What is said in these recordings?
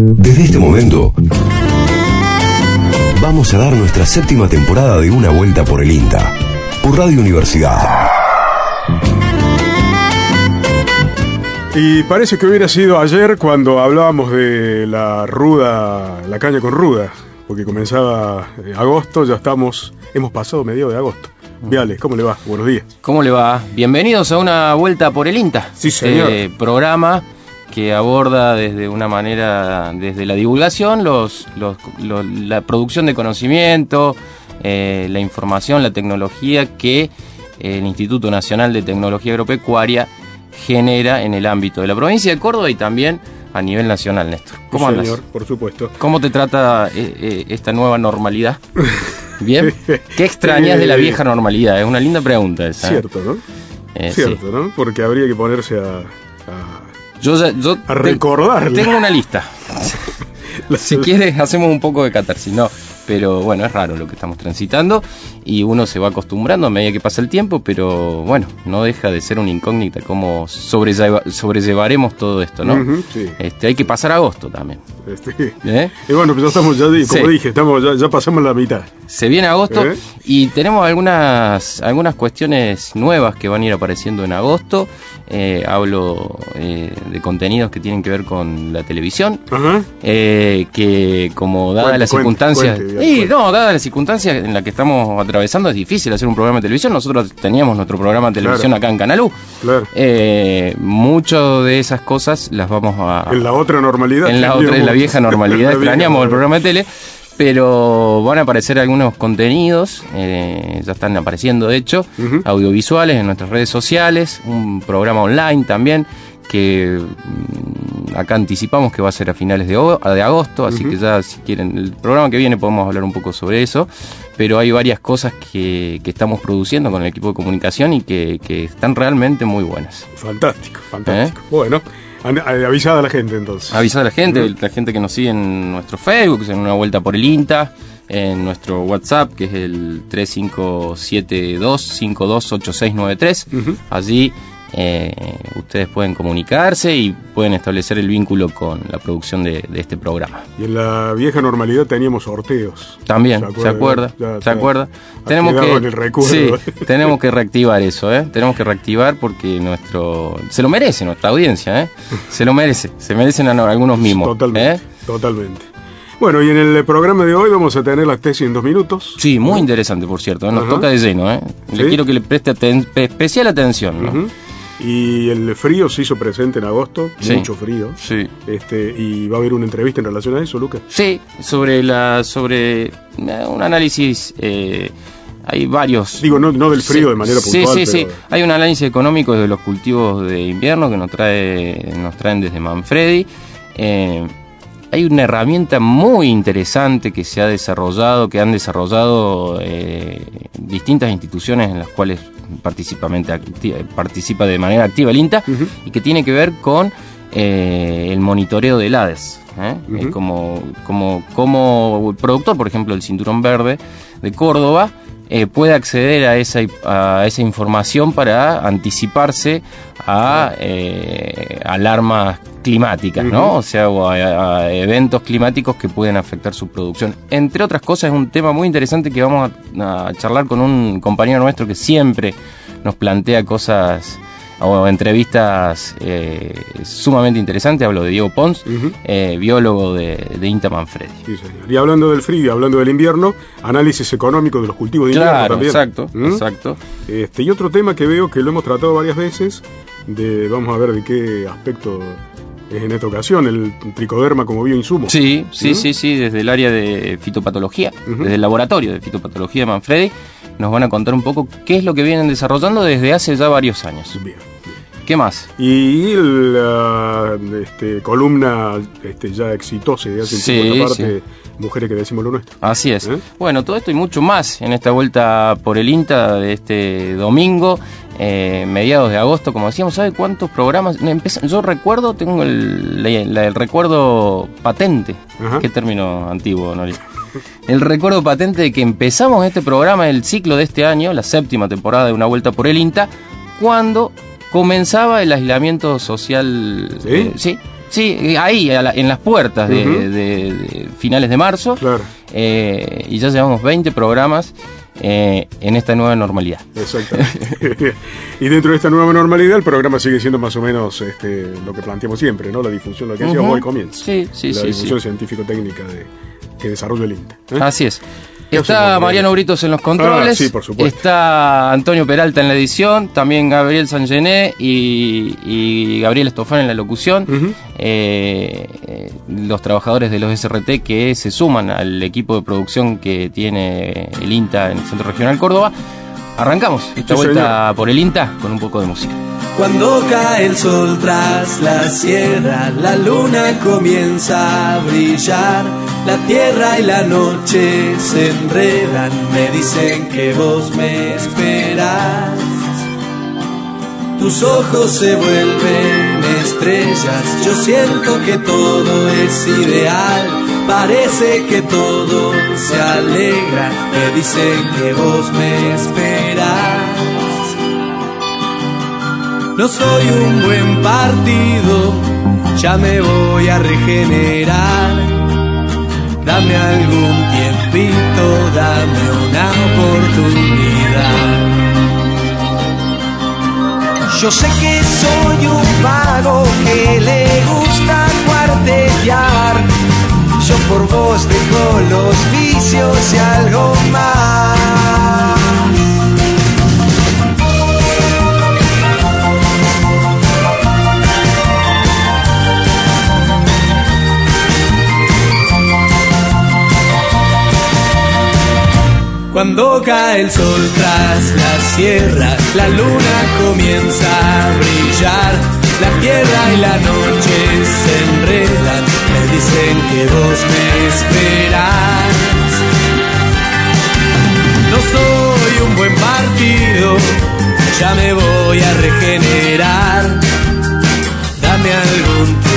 Desde este momento, vamos a dar nuestra séptima temporada de Una Vuelta por el INTA, por Radio Universidad. Y parece que hubiera sido ayer cuando hablábamos de la ruda, la caña con ruda, porque comenzaba eh, agosto, ya estamos, hemos pasado medio de agosto. Viales, ¿cómo le va? Buenos días. ¿Cómo le va? Bienvenidos a una vuelta por el INTA. Sí, señor. Este programa que aborda desde una manera, desde la divulgación, los, los- lo- la producción de conocimiento, eh, la información, la tecnología que el Instituto Nacional de Tecnología Agropecuaria genera en el ámbito de la provincia de Córdoba y también a nivel nacional, Néstor. ¿Cómo andas? señor, por supuesto. ¿Cómo te trata eh, eh, esta nueva normalidad? ¿Bien? ¿Qué extrañas de la vieja normalidad? Es una linda pregunta esa. Cierto, ¿no? Sí. Cierto, ¿no? Porque habría que ponerse a... a- Yo, ya- yo A te-. Tengo una lista. Si quieres, hacemos un poco de catarsis. No, pero bueno, es raro lo que estamos transitando y uno se va acostumbrando a medida que pasa el tiempo, pero bueno, no deja de ser una incógnita cómo sobrelleva- sobrellevaremos todo esto, ¿no? Sí. este, hay que pasar agosto también. Este, ¿eh? y bueno, pues ya estamos, ya, como Sí. dije, estamos, ya, ya pasamos la mitad. Se viene agosto ¿Eh? y tenemos algunas, algunas cuestiones nuevas que van a ir apareciendo en agosto. Eh, hablo eh, de contenidos que tienen que ver con la televisión. Ajá. eh, que como dadas Cuente, las circunstancias cuente, cuente. no dadas las circunstancias en las que estamos atravesando es difícil hacer un programa de televisión nosotros teníamos nuestro programa de televisión Claro. acá en Canalú Claro. eh, mucho de esas cosas las vamos a En la otra normalidad. en la otra en la vieja normalidad extrañamos el programa de tele pero van a aparecer algunos contenidos, eh, ya están apareciendo de hecho, audiovisuales en nuestras redes sociales, un programa online también que mm, acá anticipamos que va a ser a finales de, agosto, así que ya si quieren, el programa que viene podemos hablar un poco sobre eso, pero hay varias cosas que, que estamos produciendo con el equipo de comunicación y que, que están realmente muy buenas. Fantástico, fantástico. ¿Eh? Bueno, avisada a la gente entonces. Avisar a la gente, la gente que nos sigue en nuestro Facebook, en una vuelta por el INTA, en nuestro WhatsApp, que es el 3572528693. Ujú. Allí eh, ustedes pueden comunicarse y pueden establecer el vínculo con la producción de, de este programa. Y en la vieja normalidad teníamos sorteos. También, ¿se acuerda? Ya- ¿Se acuerda? Tenemos que, sí, tenemos que reactivar eso, ¿eh? Tenemos que reactivar porque nuestro... Se lo merece nuestra audiencia, ¿eh? Se lo merece, se merecen algunos. Totalmente. ¿eh? Totalmente. Bueno, y en el programa de hoy vamos a tener la tesis en dos minutos. Sí, muy interesante, por cierto. ¿eh? Nos Ajá. toca de lleno, ¿eh? Le quiero que le preste aten- especial atención, ¿no? Y el frío se hizo presente en agosto, Sí. mucho frío. Sí. Este, y va a haber una entrevista en relación a eso, Lucas. Sí, sobre la. sobre eh, un análisis. eh, hay varios. Digo, no, no del frío Sí, de manera sí, puntual. Sí, sí, pero- Hay un análisis económico de los cultivos de invierno que nos trae nos traen desde Manfredi. Eh, hay una herramienta muy interesante que se ha desarrollado, que han desarrollado eh, distintas instituciones en las cuales participa, participa de manera activa el INTA y que tiene que ver con eh, el monitoreo del ADES. ¿eh? Como, como, como productor, por ejemplo, del Cinturón Verde de Córdoba, eh, puede acceder a esa, a esa información para anticiparse a eh, alarmas climáticas, ¿no? O sea, o a, a eventos climáticos que pueden afectar su producción. Entre otras cosas, es un tema muy interesante que vamos a, a charlar con un compañero nuestro que siempre nos plantea cosas o entrevistas eh, sumamente interesantes. Hablo de Diego Pons, eh, biólogo de, de INTA Manfredi. Sí, señor. Y hablando del frío y hablando del invierno, análisis económico de los cultivos de invierno Claro, también. exacto, ¿Mm? exacto. Este, y otro tema que veo que lo hemos tratado varias veces, de, vamos a ver de qué aspecto en esta ocasión, el tricoderma como bioinsumo. Sí, sí, sí, sí, desde el área de fitopatología, Ujú. desde el laboratorio de fitopatología de Manfredi, nos van a contar un poco qué es lo que vienen desarrollando desde hace ya varios años. Bien. ¿Qué más? Y la este, columna este, ya exitosa de hace Sí, parte, sí. Mujeres que decimos lo nuestro. Así es. ¿Eh? Bueno, todo esto y mucho más en esta vuelta por el INTA de este domingo, eh, mediados de agosto, como decíamos. ¿Sabe cuántos programas? Yo recuerdo, tengo el, recuerdo patente. Ajá. Qué término antiguo, Nori. El recuerdo patente de que empezamos este programa, el ciclo de este año, la séptima temporada de Una Vuelta por el INTA, cuando comenzaba el aislamiento social. ¿Sí? eh, sí. Sí, ahí, en las puertas de, finales de marzo. Claro. Eh, y ya llevamos 20 programas eh, en esta nueva normalidad. Exactamente. y dentro de esta nueva normalidad, el programa sigue siendo más o menos este, lo que planteamos siempre, ¿no? La difusión, lo que decíamos hoy comienza. Sí, sí, la difusión científico-técnica de, que desarrolla el INTA. ¿eh? Así es. Está Mariano Britos en los controles. Ah, está Antonio Peralta en la edición. También Gabriel Sangené y, Gabriel Estofán en la locución. Eh, los trabajadores de los SRT que se suman al equipo de producción que tiene el INTA en el Centro Regional Córdoba. Arrancamos esta vuelta por el INTA con un poco de música. Cuando cae el sol tras la sierra, la luna comienza a brillar. La tierra y la noche se enredan, me dicen que vos me esperas. Tus ojos se vuelven estrellas, yo siento que todo es ideal. Parece que todo se alegra, me dicen que vos me esperas. No soy un buen partido, ya me voy a regenerar. Dame algún tiempito, dame una oportunidad. Yo sé que soy un vago que le gusta cuartellar. Por vos dejo los vicios y algo más. Cuando cae el sol tras la sierra, la luna comienza a brillar. La tierra y la noche se enredan, me dicen que vos me esperas. No soy un buen partido, ya me voy a regenerar. Dame algún tiempito,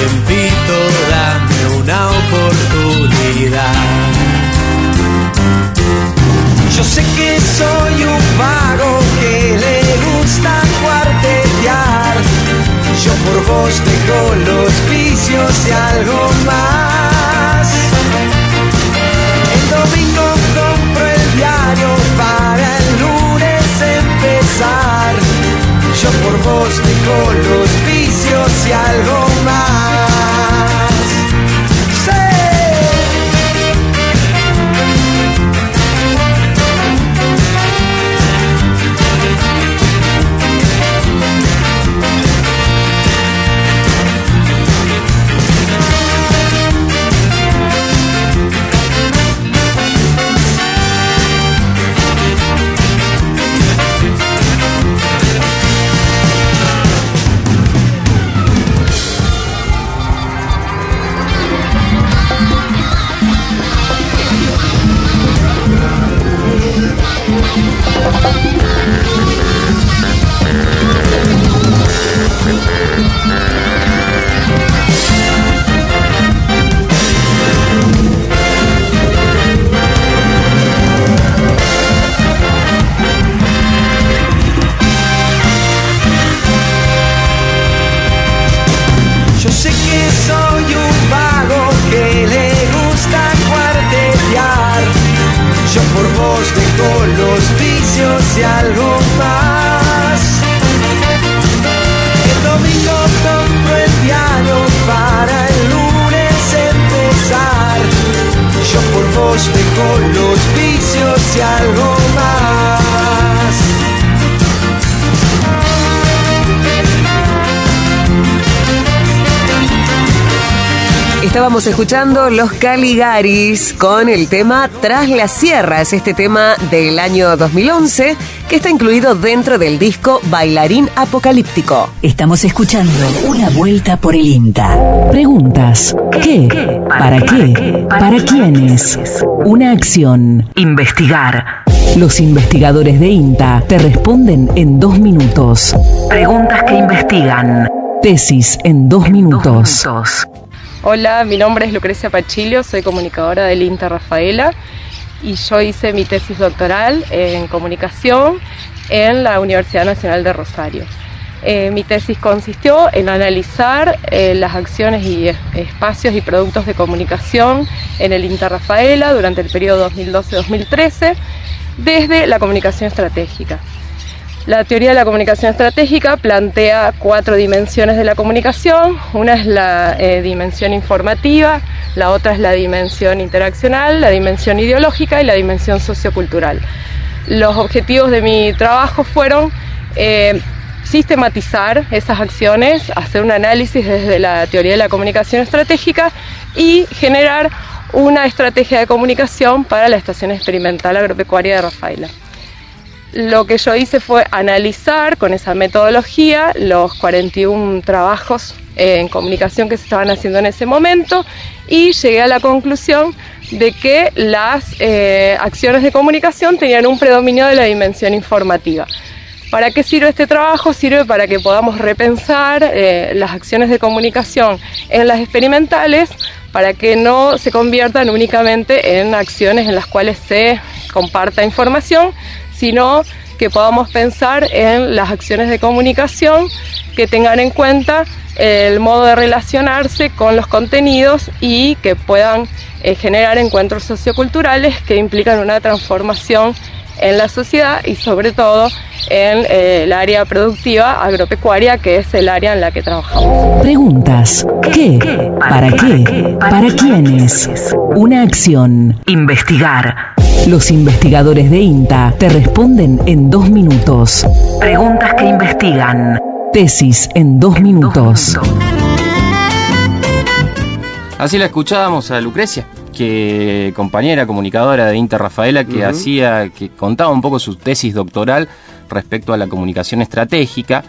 Estábamos escuchando Los Caligaris con el tema Tras las Sierras, este tema del año 2011 que está incluido dentro del disco Bailarín Apocalíptico. Estamos escuchando Una Vuelta por el INTA. Preguntas. ¿Qué? ¿Para qué? ¿Para quiénes? Una acción. Investigar. Los investigadores de INTA te responden en dos minutos. Preguntas que investigan. Tesis en dos minutos. Hola, mi nombre es Lucrecia Pachilio, soy comunicadora del INTA Rafaela y yo hice mi tesis doctoral en comunicación en la Universidad Nacional de Rosario. Eh, mi tesis consistió en analizar eh, las acciones y espacios y productos de comunicación en el Interrafaela durante el periodo 2012-2013 desde la comunicación estratégica. La teoría de la comunicación estratégica plantea cuatro dimensiones de la comunicación. Una es la eh, dimensión informativa, la otra es la dimensión interaccional, la dimensión ideológica y la dimensión sociocultural. Los objetivos de mi trabajo fueron eh, sistematizar esas acciones, hacer un análisis desde la teoría de la comunicación estratégica y generar una estrategia de comunicación para la Estación Experimental Agropecuaria de Rafaela lo que yo hice fue analizar con esa metodología los 41 trabajos en comunicación que se estaban haciendo en ese momento y llegué a la conclusión de que las eh, acciones de comunicación tenían un predominio de la dimensión informativa. ¿Para qué sirve este trabajo? Sirve para que podamos repensar eh, las acciones de comunicación en las experimentales para que no se conviertan únicamente en acciones en las cuales se comparta información, sino que podamos pensar en las acciones de comunicación que tengan en cuenta el modo de relacionarse con los contenidos y que puedan eh, generar encuentros socioculturales que implican una transformación en la sociedad y sobre todo en eh, el área productiva agropecuaria, que es el área en la que trabajamos. Preguntas. ¿Qué? ¿Para qué? ¿Para quiénes? Una acción. Investigar. Los investigadores de INTA te responden en dos minutos. Preguntas que investigan. Tesis en dos minutos. Así la escuchábamos a Lucrecia, que compañera comunicadora de Inter Rafaela, que hacía, que contaba un poco su tesis doctoral respecto a la comunicación estratégica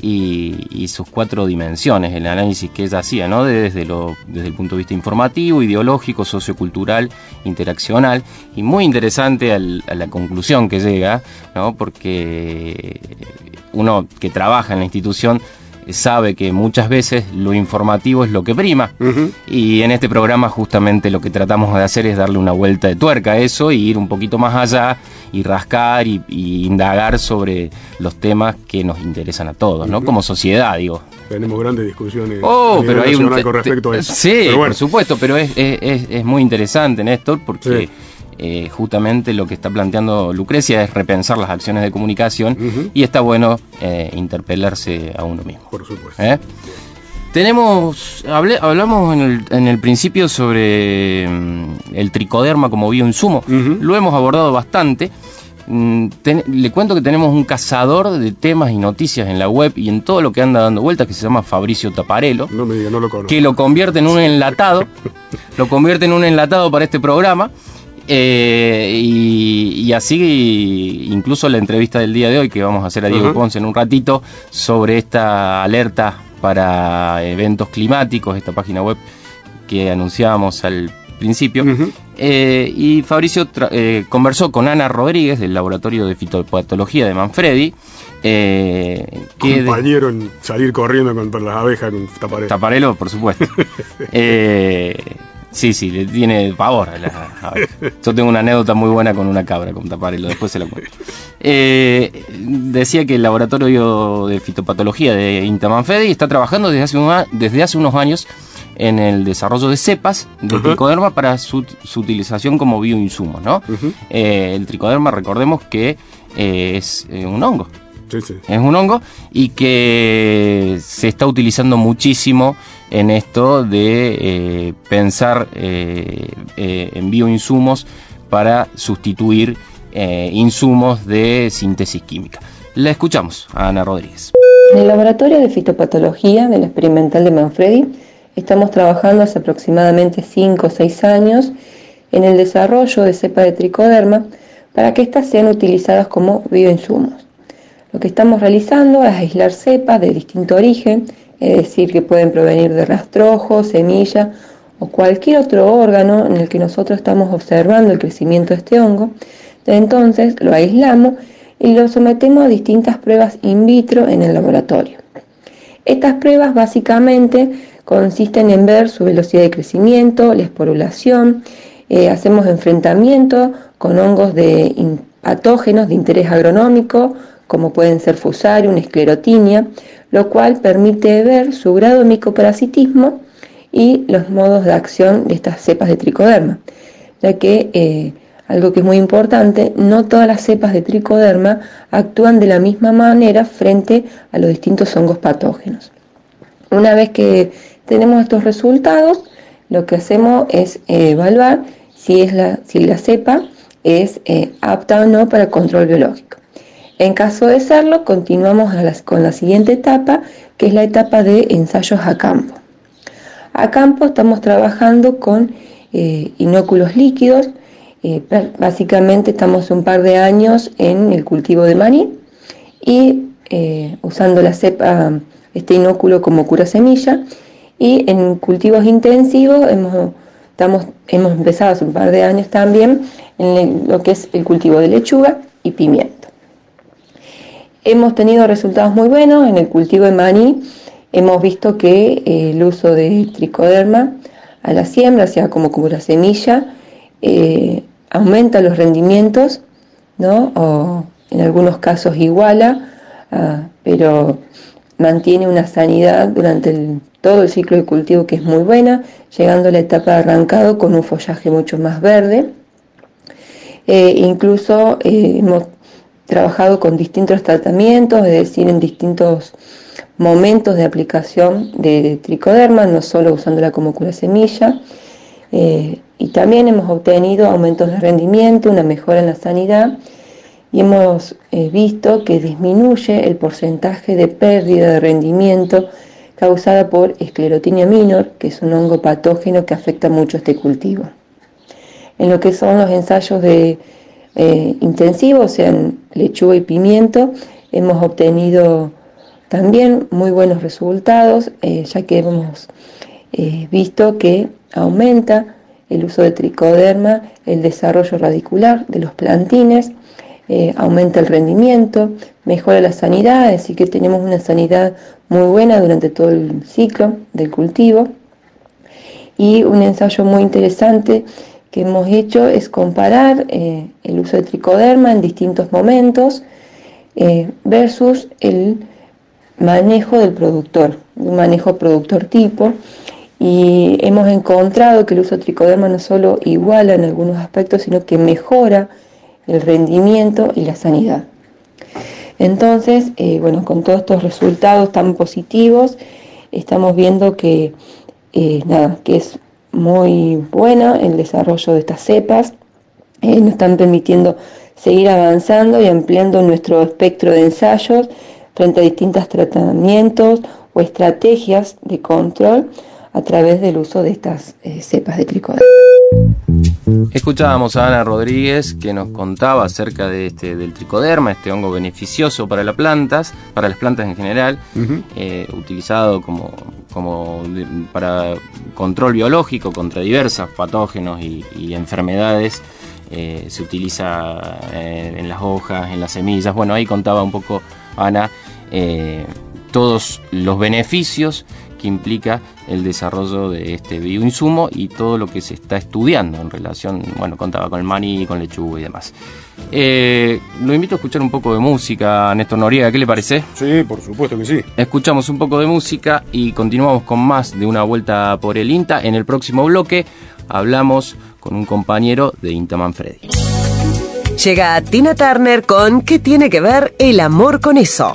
y, sus cuatro dimensiones, el análisis que ella hacía, ¿no? Desde, lo, desde el punto de vista informativo, ideológico, sociocultural, interaccional, y muy interesante a la conclusión que llega, ¿no? Porque uno que trabaja en la institución sabe que muchas veces lo informativo es lo que prima. Y en este programa justamente lo que tratamos de hacer es darle una vuelta de tuerca a eso y ir un poquito más allá y rascar y, indagar sobre los temas que nos interesan a todos, ¿no? Como sociedad, digo. Tenemos grandes discusiones oh, pero hay un con respecto a eso. Sí, por supuesto, pero es, es, es, muy interesante, Néstor, porque... Eh, justamente lo que está planteando Lucrecia es repensar las acciones de comunicación y está bueno eh, interpelarse a uno mismo. Por supuesto. ¿Eh? Tenemos, hablamos en el, en el, principio sobre mm, el tricoderma como bioinsumo, lo hemos abordado bastante. Mm, le cuento que tenemos un cazador de temas y noticias en la web y en todo lo que anda dando vueltas que se llama Fabricio Taparelo. No me diga, no lo conozco. Que lo convierte en un enlatado. lo convierte en un enlatado para este programa. Eh, y, así, incluso la entrevista del día de hoy que vamos a hacer a Diego Ponce en un ratito sobre esta alerta para eventos climáticos, esta página web que anunciábamos al principio. Eh, y Fabricio eh, conversó con Ana Rodríguez del Laboratorio de Fitopatología de Manfredi. que Compañero en salir corriendo contra las abejas con Taparelo. Taparelo, por supuesto. Sí, sí, le tiene pavor. A Yo tengo una anécdota muy buena con una cabra, con taparelo, después se la cuento. Eh, decía que el laboratorio de fitopatología de Intamanfedi está trabajando desde hace, desde hace unos años en el desarrollo de cepas de tricoderma para su, utilización como bioinsumo, ¿no? Eh, el tricoderma, recordemos que eh, es un hongo. Sí, sí. Es un hongo y que se está utilizando muchísimo en esto de eh, pensar eh, eh, en bioinsumos para sustituir insumos de síntesis química. La escuchamos a Ana Rodríguez. En el laboratorio de fitopatología del experimental de Manfredi estamos trabajando hace aproximadamente 5 o 6 años en el desarrollo de cepa de tricoderma para que éstas sean utilizadas como bioinsumos. Lo que estamos realizando es aislar cepas de distinto origen es decir, que pueden provenir de rastrojo, semilla o cualquier otro órgano en el que nosotros estamos observando el crecimiento de este hongo. Entonces lo aislamos y lo sometemos a distintas pruebas in vitro en el laboratorio. Estas pruebas básicamente consisten en ver su velocidad de crecimiento, la esporulación, eh, hacemos enfrentamiento con hongos de patógenos de interés agronómico, como pueden ser fusarium, esclerotinia, lo cual permite ver su grado de micoparasitismo y los modos de acción de estas cepas de tricoderma, ya que eh, algo que es muy importante, no todas las cepas de tricoderma actúan de la misma manera frente a los distintos hongos patógenos. Una vez que tenemos estos resultados, lo que hacemos es eh, evaluar si, la cepa es eh, apta o no para el control biológico. En caso de serlo, continuamos con la siguiente etapa, que es la etapa de ensayos a campo. A campo estamos trabajando con eh, inóculos líquidos, eh, básicamente estamos un par de años en el cultivo de maní y eh, usando la cepa, este inóculo como cura semilla y en cultivos intensivos hemos, hemos empezado hace un par de años también en lo que es el cultivo de lechuga y pimiento. Hemos tenido resultados muy buenos en el cultivo de maní Hemos visto que eh, el uso de tricoderma a la siembra, sea como, la semilla, eh, aumenta los rendimientos, ¿no? o en algunos casos iguala, ah, pero mantiene una sanidad durante todo el ciclo de cultivo que es muy buena, llegando a la etapa de arrancado con un follaje mucho más verde. Eh, incluso hemos trabajado con distintos tratamientos, es decir, en distintos momentos de aplicación de tricoderma, no solo usándola como cura semilla. Eh, y también hemos obtenido aumentos de rendimiento, una mejora en la sanidad y hemos eh, visto que disminuye el porcentaje de pérdida de rendimiento causada por esclerotinia minor, que es un hongo patógeno que afecta mucho este cultivo. En lo que son los ensayos de eh, intensivos, sean lechuga y pimiento, hemos obtenido también muy buenos resultados, eh, ya que hemos eh, visto que aumenta el uso de tricoderma, el desarrollo radicular de los plantines, eh, aumenta el rendimiento, mejora la sanidad, así que tenemos una sanidad muy buena durante todo el ciclo del cultivo. Y un ensayo muy interesante que hemos hecho es comparar el uso de tricoderma en distintos momentos versus el manejo del productor, un manejo productor tipo, y hemos encontrado que el uso de tricoderma no solo iguala en algunos aspectos, sino que mejora el rendimiento y la sanidad. Entonces, eh, bueno, con todos estos resultados tan positivos, estamos viendo que, eh, nada, que es muy buena el desarrollo de estas cepas, eh, nos están permitiendo seguir avanzando y ampliando nuestro espectro de ensayos frente a distintos tratamientos o estrategias de control a través del uso de estas eh, cepas de tricoderma. Escuchábamos a Ana Rodríguez que nos contaba acerca de este, del tricoderma, este hongo beneficioso para las plantas, para las plantas en general, eh, utilizado como, como para control biológico contra diversos patógenos y, enfermedades. Eh, se utiliza en las hojas, en las semillas. Bueno, ahí contaba un poco Ana eh, todos los beneficios que implica el desarrollo de este bioinsumo y todo lo que se está estudiando en relación, bueno, contaba con el maní, con lechuga y demás. Eh, lo invito a escuchar un poco de música, Néstor Noriega, ¿qué le parece? Sí, por supuesto que sí. Escuchamos un poco de música y continuamos con más de una vuelta por el INTA. En el próximo bloque hablamos con un compañero de INTA Manfredi. Llega Tina Turner con ¿Qué tiene que ver el amor con eso?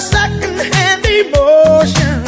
second-hand emotion.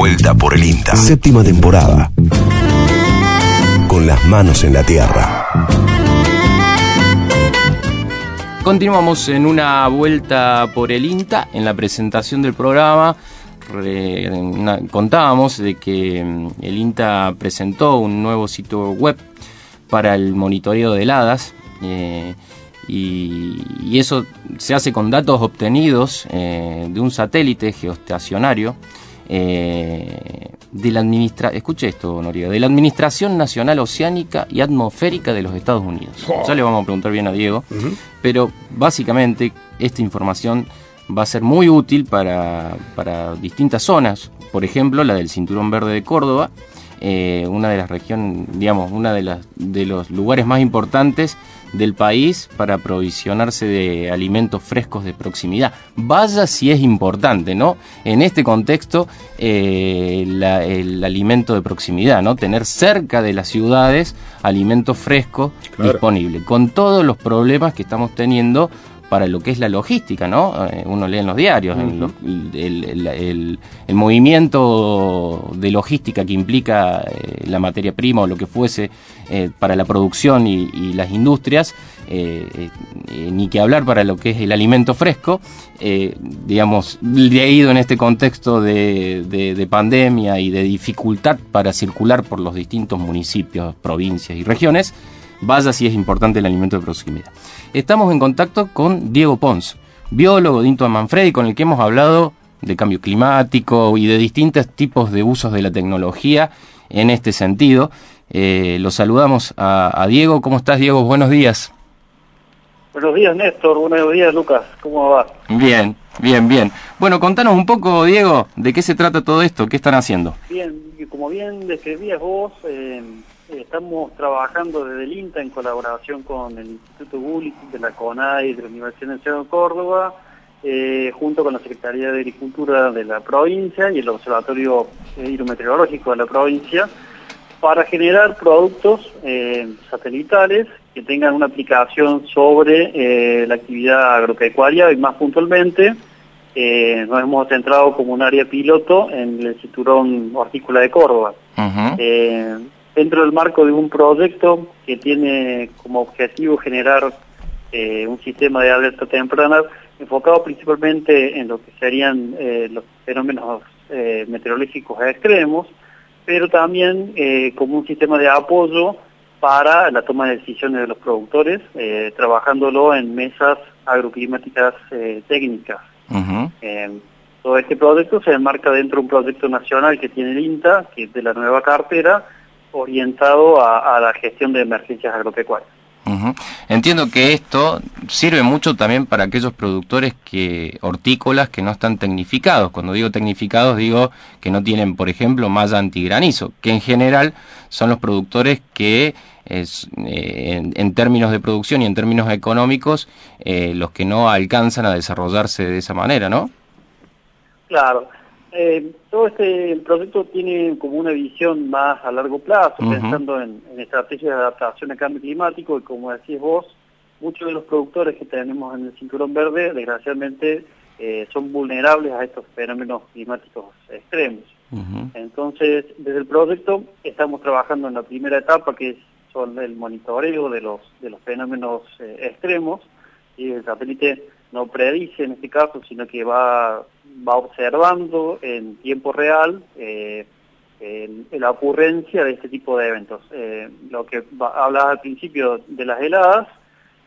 vuelta por el INTA. Séptima temporada. Con las manos en la tierra. Continuamos en una vuelta por el INTA. En la presentación del programa re- una- contábamos de que mm, el INTA presentó un nuevo sitio web para el monitoreo de heladas. eh, y, y eso se hace con datos obtenidos eh, de un satélite geoestacionario eh, de la administra escuche esto Noriega, de la Administración Nacional Oceánica y Atmosférica de los Estados Unidos. Ya le vamos a preguntar bien a Diego, pero básicamente esta información va a ser muy útil para, para distintas zonas, por ejemplo la del Cinturón Verde de Córdoba, eh, una de las regiones, digamos, una de, las, de los lugares más importantes del país para aprovisionarse de alimentos frescos de proximidad. Vaya si es importante, ¿no? En este contexto, eh, la- el alimento de proximidad, ¿no? Tener cerca de las ciudades alimentos frescos Claro. disponibles, con todos los problemas que estamos teniendo para lo que es la logística, ¿no? Eh, uno lee en los diarios en el, el- el- el movimiento de logística que implica eh, la materia prima o lo que fuese eh, para la producción y, y las industrias, eh, ni que hablar para lo que es el alimento fresco, digamos, leído en este contexto de, de- de pandemia y de dificultad para circular por los distintos municipios, provincias y regiones, vaya si es importante el alimento de proximidad. Estamos en contacto con Diego Pons, biólogo de Into Manfredi, con el que hemos hablado de cambio climático y de distintos tipos de usos de la tecnología en este sentido. Eh, lo saludamos a, a Diego. ¿Cómo estás, Diego? Buenos días. Buenos días, Néstor. Buenos días, Lucas. ¿Cómo va? Bien, bien, bien. Bueno, contanos un poco, Diego, de qué se trata todo esto, qué están haciendo. Bien, como bien describías vos, eh, estamos trabajando desde el INTA en colaboración con el Instituto Gullit de la CONAI de la Universidad Nacional de Córdoba, eh, junto con la Secretaría de Agricultura de la provincia y el Observatorio eh, Hidrometeorológico de la provincia, para generar productos eh, satelitales que tengan una aplicación sobre eh, la actividad agropecuaria y más puntualmente eh, nos hemos centrado como un área piloto en el cinturón hortícola de Córdoba. Eh, dentro del marco de un proyecto que tiene como objetivo generar eh, un sistema de alerta temprana enfocado principalmente en lo que serían eh, los fenómenos eh, meteorológicos extremos, pero también eh, como un sistema de apoyo para la toma de decisiones de los productores, trabajándolo en mesas agroclimáticas técnicas. Eh, todo este proyecto se enmarca dentro de un proyecto nacional que tiene el INTA, que es de la nueva cartera, orientado a, a la gestión de emergencias agropecuarias. Ujú. Entiendo que esto sirve mucho también para aquellos productores que hortícolas que no están tecnificados. Cuando digo tecnificados digo que no tienen, por ejemplo, malla antigranizo, que en general son los productores que es, eh, en, en términos de producción y en términos económicos eh, los que no alcanzan a desarrollarse de esa manera, ¿no? Claro. Eh, todo este proyecto tiene como una visión más a largo plazo, pensando en, en estrategias de adaptación al cambio climático y como decís vos, muchos de los productores que tenemos en el cinturón verde, desgraciadamente, eh, son vulnerables a estos fenómenos climáticos extremos. Entonces, desde el proyecto estamos trabajando en la primera etapa, que es son el monitoreo de los de los fenómenos eh, extremos, y el satélite no predice en este caso, sino que va va observando en tiempo real eh, el- la ocurrencia de este tipo de eventos. Eh, lo que va- hablaba al principio de las heladas,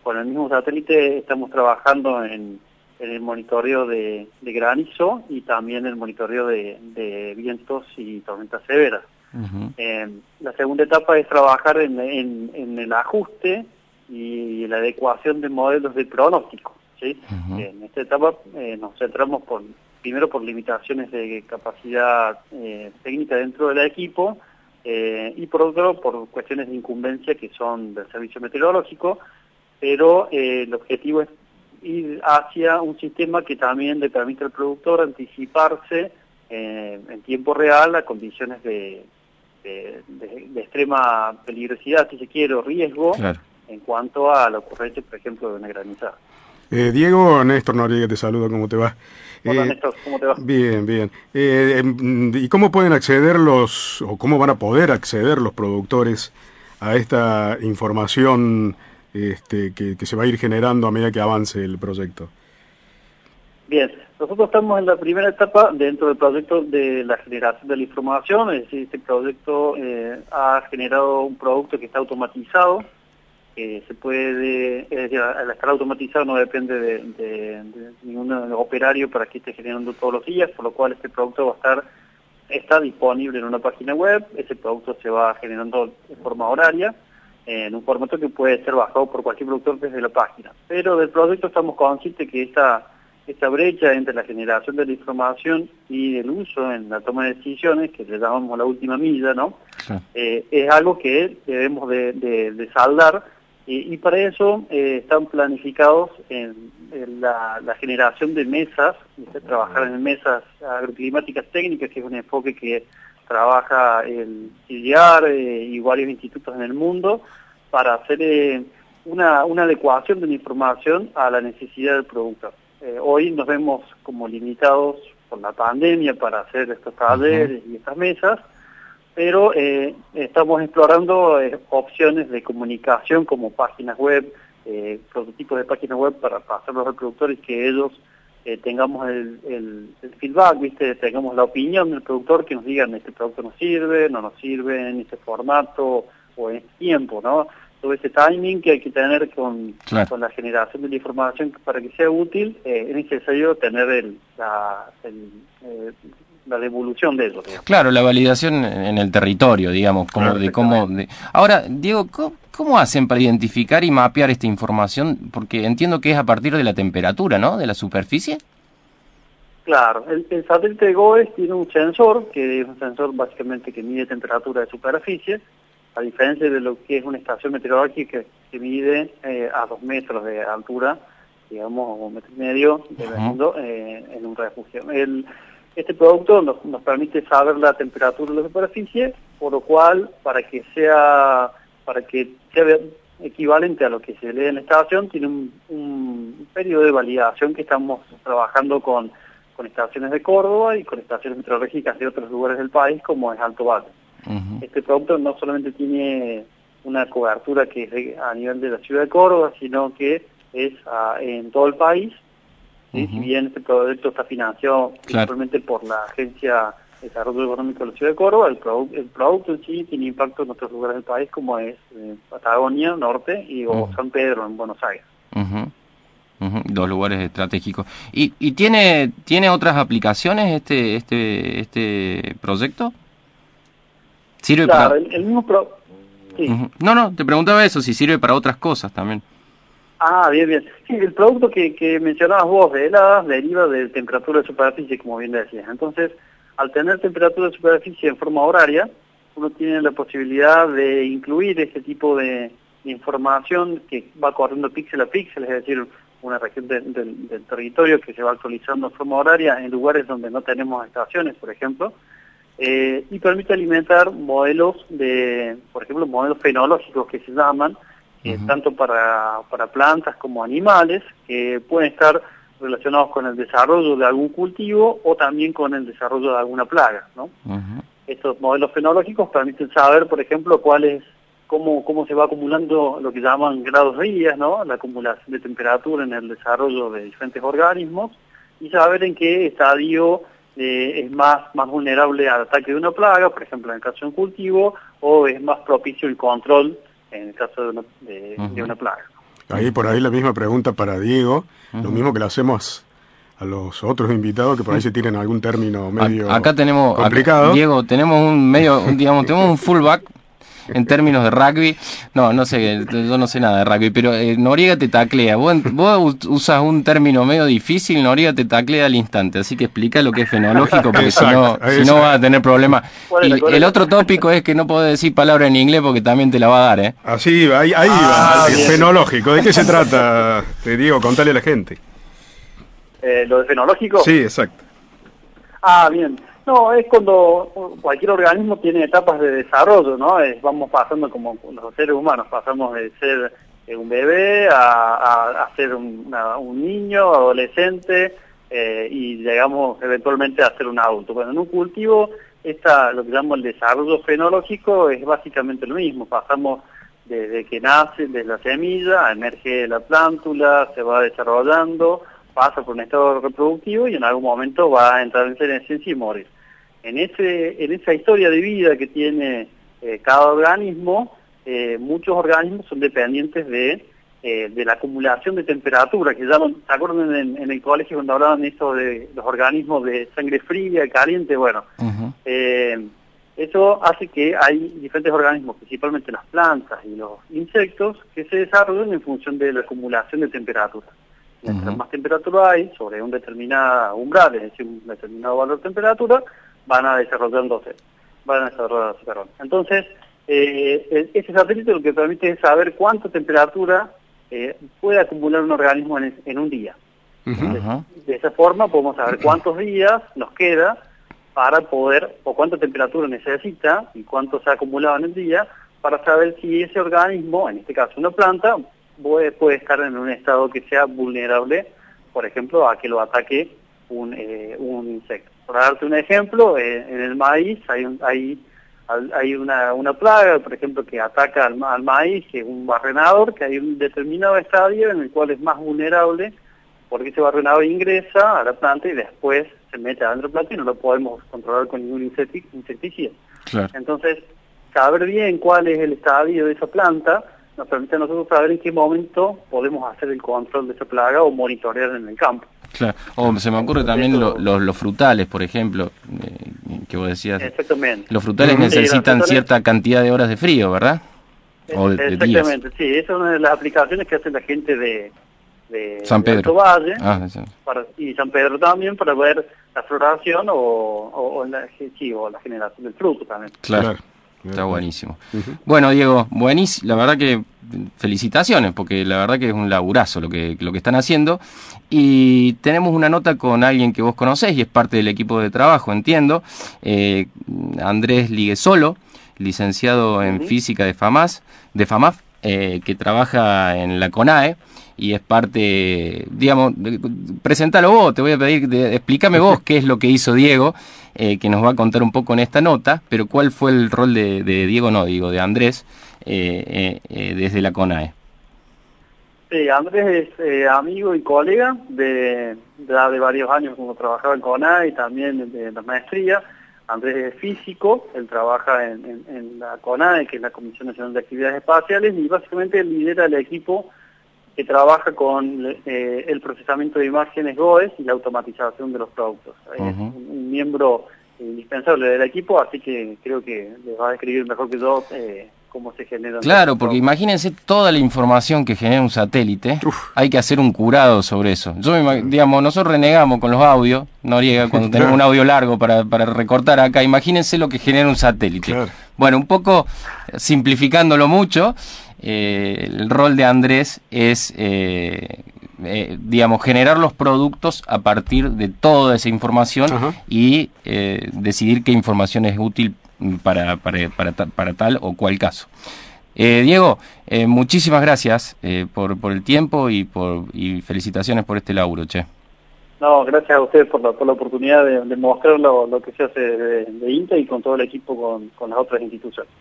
con el mismo satélite estamos trabajando en, en el monitoreo de, de granizo y también el monitoreo de, de vientos y tormentas severas. Eh, la segunda etapa es trabajar en, en- en el ajuste y la adecuación de modelos de pronóstico. En esta etapa eh, nos centramos por, primero por limitaciones de capacidad eh, técnica dentro del equipo eh, y por otro por cuestiones de incumbencia que son del servicio meteorológico, pero eh, el objetivo es ir hacia un sistema que también le permite al productor anticiparse en tiempo real a condiciones de, de- de- de extrema peligrosidad, si se quiere, o riesgo Claro. en cuanto a la ocurrencia, por ejemplo, de una granizada. Eh, Diego, Néstor Noriega te saluda, ¿cómo te va? Hola Eh, Néstor, ¿cómo te va? Bien, bien. Eh, em, ¿Y cómo pueden acceder los, o cómo van a poder acceder los productores a esta información este, que, que se va a ir generando a medida que avance el proyecto? Bien, nosotros estamos en la primera etapa dentro del proyecto de la generación de la información, es decir, este proyecto eh, ha generado un producto que está automatizado, que se puede, es decir, al estar automatizado no depende de, de- de ningún operario para que esté generando todos los días, por lo cual este producto va a estar, está disponible en una página web, ese producto se va generando de forma horaria, en un formato que puede ser bajado por cualquier productor desde la página. Pero del proyecto estamos conscientes que esta, esta brecha entre la generación de la información y el uso en la toma de decisiones, que le llamamos la última milla, ¿no? Eh, es algo que debemos de, de- de saldar y, para eso eh, están planificados en, en la, la generación de mesas, trabajar en mesas agroclimáticas técnicas, que es un enfoque que trabaja el CIDIAR eh, y varios institutos en el mundo para hacer eh, una, una adecuación de la información a la necesidad del productor. Eh, hoy nos vemos como limitados por la pandemia para hacer estos talleres y estas mesas, pero eh, estamos explorando eh, opciones de comunicación como páginas web, eh, prototipos de páginas web para pasarlos al productor y que ellos eh, tengamos el, el- el feedback, ¿viste? tengamos la opinión del productor que nos digan este producto nos sirve, no nos sirve en este formato o en este tiempo, ¿no? Todo ese timing que hay que tener con, Claro. con la generación de la información para que sea útil, eh, es necesario tener el, la, el, la devolución de ellos. digamos. Claro, la validación en el territorio, digamos, como Claro, de cómo... de- Ahora, Diego, ¿cómo, cómo hacen para identificar y mapear esta información? Porque entiendo que es a partir de la temperatura, ¿no? De la superficie. Claro, el, el satélite de GOES tiene un sensor, que es un sensor básicamente que mide temperatura de superficie, a diferencia de lo que es una estación meteorológica que mide eh, a dos metros de altura, digamos, o un metro y medio, dependiendo, eh, en un refugio. El, este producto nos, nos permite saber la temperatura de la superficie, por lo cual, para que sea, para que sea equivalente a lo que se lee en la estación, tiene un, un periodo de validación que estamos trabajando con, con estaciones de Córdoba y con estaciones meteorológicas de otros lugares del país, como es Alto Valle. Este producto no solamente tiene una cobertura que es de- a nivel de la ciudad de Córdoba, sino que es ah, en todo el país ¿sí? Si bien este proyecto está financiado Claro. principalmente por la Agencia de Desarrollo Económico de la Ciudad de Córdoba, el, produ- el producto en sí tiene impacto en otros lugares del país como es eh, Patagonia, Norte y o. San Pedro en Buenos Aires. Ujú, ujú, Dos lugares estratégicos. ¿Y, y tiene, tiene otras aplicaciones este, este, este proyecto? ¿Sirve Claro, para...? el, el mismo pro... sí. No, no, te preguntaba eso, si sirve para otras cosas también. Ah, bien, bien. Sí, el producto que, mencionabas vos de heladas deriva de temperatura de superficie, como bien decías. Entonces, al tener temperatura de superficie en forma horaria, uno tiene la posibilidad de incluir este tipo de, información que va corriendo píxel a píxel, es decir, una región de- del- del territorio que se va actualizando en forma horaria en lugares donde no tenemos estaciones, por ejemplo, eh, y permite alimentar modelos de, por ejemplo, modelos fenológicos que se llaman, eh, tanto para, para plantas como animales, que pueden estar relacionados con el desarrollo de algún cultivo o también con el desarrollo de alguna plaga, ¿no? Estos modelos fenológicos permiten saber, por ejemplo, cuál es, cómo, cómo se va acumulando lo que llaman grados días, ¿no? La acumulación de temperatura en el desarrollo de diferentes organismos y saber en qué estadio eh, es más, más vulnerable al ataque de una plaga, por ejemplo, en el caso de un cultivo, o es más propicio el control en el caso de una, de, de una plaga. Ahí por ahí la misma pregunta para Diego, lo mismo que le hacemos a los otros invitados que por ahí se tienen algún término medio Ac- Acá tenemos, acá- complicado. Diego, tenemos un medio, un- digamos, tenemos un fullback en términos de rugby. No, no sé, yo no sé nada de rugby, pero eh, Noriega te taclea. Vos, vos us- usas un término medio difícil, Noriega te taclea al instante. Así que explica lo que es fenológico, porque si no, si no vas a tener problemas. ¿Cuál es la- Y el otro tópico es que no podés decir palabra en inglés porque también te la va a dar, ¿eh? Así va, ahí, ahí Ah, va, bien. fenológico. ¿De qué se trata? Te digo, contale a la gente. Eh, ¿Lo de fenológico? Sí, exacto. Ah, bien. No, es cuando cualquier organismo tiene etapas de desarrollo, ¿no? Vamos pasando como los seres humanos, pasamos de ser eh, un bebé a, a- ser un niño, adolescente, eh, y llegamos eventualmente a ser un adulto. Bueno, en un cultivo, esta, lo que llamamos el desarrollo fenológico es básicamente lo mismo. Pasamos desde que nace, desde la semilla, emerge la plántula, se va desarrollando, pasa por un estado reproductivo y en algún momento va a entrar en senescencia y morir. En, ese, en esa historia de vida que tiene eh, cada organismo, eh, muchos organismos son dependientes de, eh, de la acumulación de temperatura, que llaman, ¿se acuerdan en, en el colegio cuando hablaban esto de los organismos de sangre fría, caliente? Bueno, eso hace que hay diferentes organismos, principalmente las plantas y los insectos, que se desarrollan en función de la acumulación de temperatura. Mientras más temperatura hay sobre un determinado umbral, es decir, un determinado valor de temperatura, van a desarrollándose, van a desarrollarse, perdón. Entonces, eh, ese satélite lo que permite es saber cuánta temperatura eh, puede acumular un organismo en, en un día. De esa forma podemos saber cuántos días nos queda para poder, o cuánta temperatura necesita y cuánto se ha acumulado en el día, para saber si ese organismo, en este caso una planta, puede, puede estar en un estado que sea vulnerable, por ejemplo, a que lo ataque un, eh, un insecto. Para darte un ejemplo, eh, en el maíz hay, un- hay, una, una plaga, por ejemplo, que ataca al, ma- al maíz, que es un barrenador, que hay un determinado estadio en el cual es más vulnerable porque ese barrenador ingresa a la planta y después se mete adentro de la planta y no lo podemos controlar con ningún insecti- insecticida. Claro. Entonces, saber bien cuál es el estadio de esa planta nos permite a nosotros saber en qué momento podemos hacer el control de esa plaga o monitorear en el campo. Claro. O se me ocurre también lo- lo- los frutales, por ejemplo, eh, que vos decías. Exactamente. Los frutales necesitan frutales- cierta cantidad de horas de frío, ¿verdad? O de, de días. Exactamente, sí, esa es una de las aplicaciones que hace la gente de, de San de Pedro. Alto Valle Ah, sí. para- y San Pedro también para ver la floración o, o, o la, sí, o la generación del fruto también. Claro. Está buenísimo. Bueno, Diego, buenísimo. La verdad que felicitaciones, porque la verdad que es un laburazo lo que, lo que están haciendo. Y tenemos una nota con alguien que vos conocés y es parte del equipo de trabajo, entiendo. Eh, Andrés Liguesolo, licenciado en física de FAMAS, de FAMAF, eh, que trabaja en la CONAE y es parte, digamos, presentalo vos, te voy a pedir, explícame vos qué es lo que hizo Diego, eh, que nos va a contar un poco en esta nota, pero cuál fue el rol de, Diego, no digo, de Andrés, eh, desde la CONAE. Sí, Andrés es amigo y colega de, de, de varios años cuando trabajaba en CONA y también de, la maestría. Andrés es físico, él trabaja en, en, en la CONAE, que es la Comisión Nacional de Actividades Espaciales, y básicamente él lidera el equipo que trabaja con eh, el procesamiento de imágenes GOES y la automatización de los productos. Es un, un miembro indispensable del equipo, así que creo que les va a describir mejor que yo eh, cómo se genera. Claro, porque imagínense toda la información que genera un satélite, hay que hacer un curado sobre eso. Yo, digamos, nosotros renegamos con los audios, Noriega, cuando tenemos un audio largo para, para recortar acá, imagínense lo que genera un satélite. Bueno, un poco simplificándolo mucho, eh, el rol de Andrés es, eh, eh, digamos, generar los productos a partir de toda esa información y eh, decidir qué información es útil para, para, para, para tal o cual caso. Eh, Diego, eh, muchísimas gracias eh, por, por el tiempo y, por, y felicitaciones por este laburo, che. No, gracias a ustedes por la, por la oportunidad de, de mostrar lo, lo que se hace de, de INTA y con todo el equipo con, con las otras instituciones.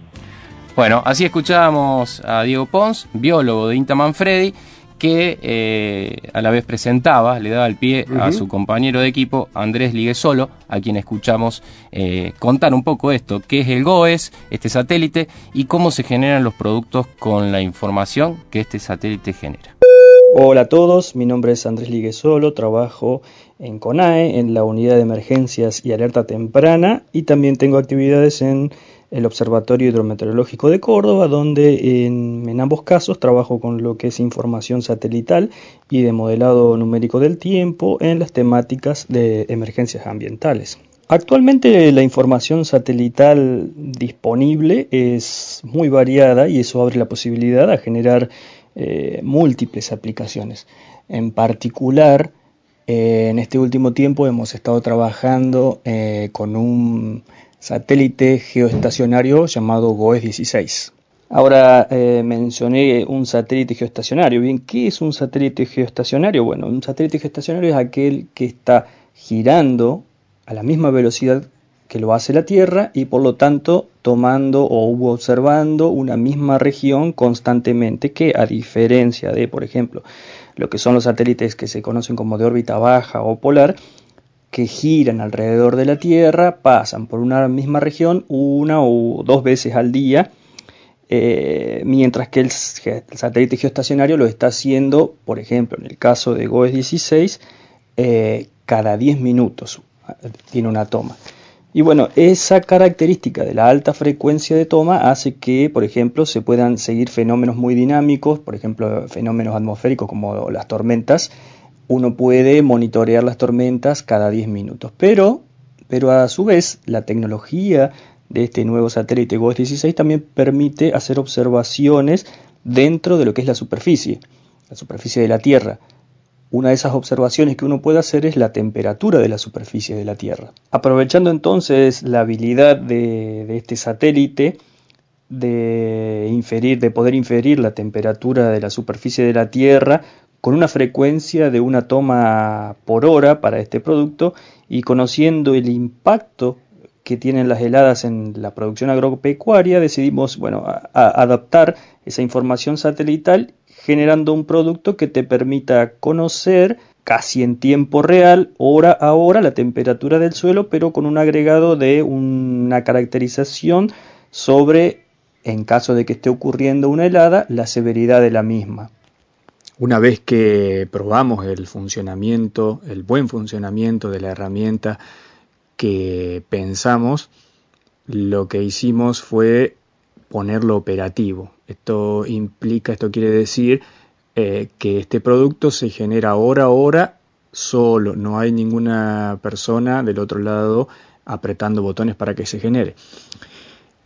Bueno, así escuchábamos a Diego Pons, biólogo de Inta Manfredi, que eh, a la vez presentaba, le daba el pie a su compañero de equipo, Andrés Liguesolo, a quien escuchamos eh, contar un poco esto, qué es el GOES, este satélite, y cómo se generan los productos con la información que este satélite genera. Hola a todos, mi nombre es Andrés Liguesolo, trabajo en CONAE, en la Unidad de Emergencias y Alerta Temprana, y también tengo actividades en el Observatorio Hidrometeorológico de Córdoba, donde en, ambos casos trabajo con lo que es información satelital y de modelado numérico del tiempo en las temáticas de emergencias ambientales. Actualmente la información satelital disponible es muy variada y eso abre la posibilidad a generar eh, múltiples aplicaciones. En particular, eh, en este último tiempo hemos estado trabajando eh, con un satélite geoestacionario llamado GOES 16. Ahora eh, mencioné un satélite geoestacionario. Bien, ¿qué es un satélite geoestacionario? Bueno, un satélite geoestacionario es aquel que está girando a la misma velocidad que lo hace la Tierra y por lo tanto tomando o observando una misma región constantemente que a diferencia de, por ejemplo, lo que son los satélites que se conocen como de órbita baja o polar, que giran alrededor de la Tierra, pasan por una misma región una o dos veces al día, eh, mientras que el, satélite geoestacionario lo está haciendo, por ejemplo, en el caso de GOES 16, eh, cada 10 minutos eh, tiene una toma. Y bueno, esa característica de la alta frecuencia de toma hace que, por ejemplo, se puedan seguir fenómenos muy dinámicos, por ejemplo, fenómenos atmosféricos como las tormentas. Uno puede monitorear las tormentas cada 10 minutos, pero, pero a su vez la tecnología de este nuevo satélite GOES 16 también permite hacer observaciones dentro de lo que es la superficie, la superficie de la Tierra. Una de esas observaciones que uno puede hacer es la temperatura de la superficie de la Tierra. Aprovechando entonces la habilidad de, de este satélite de inferir, de poder inferir la temperatura de la superficie de la Tierra con una frecuencia de una toma por hora para este producto y conociendo el impacto que tienen las heladas en la producción agropecuaria, decidimos bueno, a- adaptar esa información satelital generando un producto que te permita conocer casi en tiempo real, hora a hora, la temperatura del suelo, pero con un agregado de una caracterización sobre, en caso de que esté ocurriendo una helada, la severidad de la misma. Una vez que probamos el funcionamiento, el buen funcionamiento de la herramienta que pensamos, lo que hicimos fue ponerlo operativo. Esto implica, esto quiere decir eh, que este producto se genera hora a hora solo, no hay ninguna persona del otro lado apretando botones para que se genere.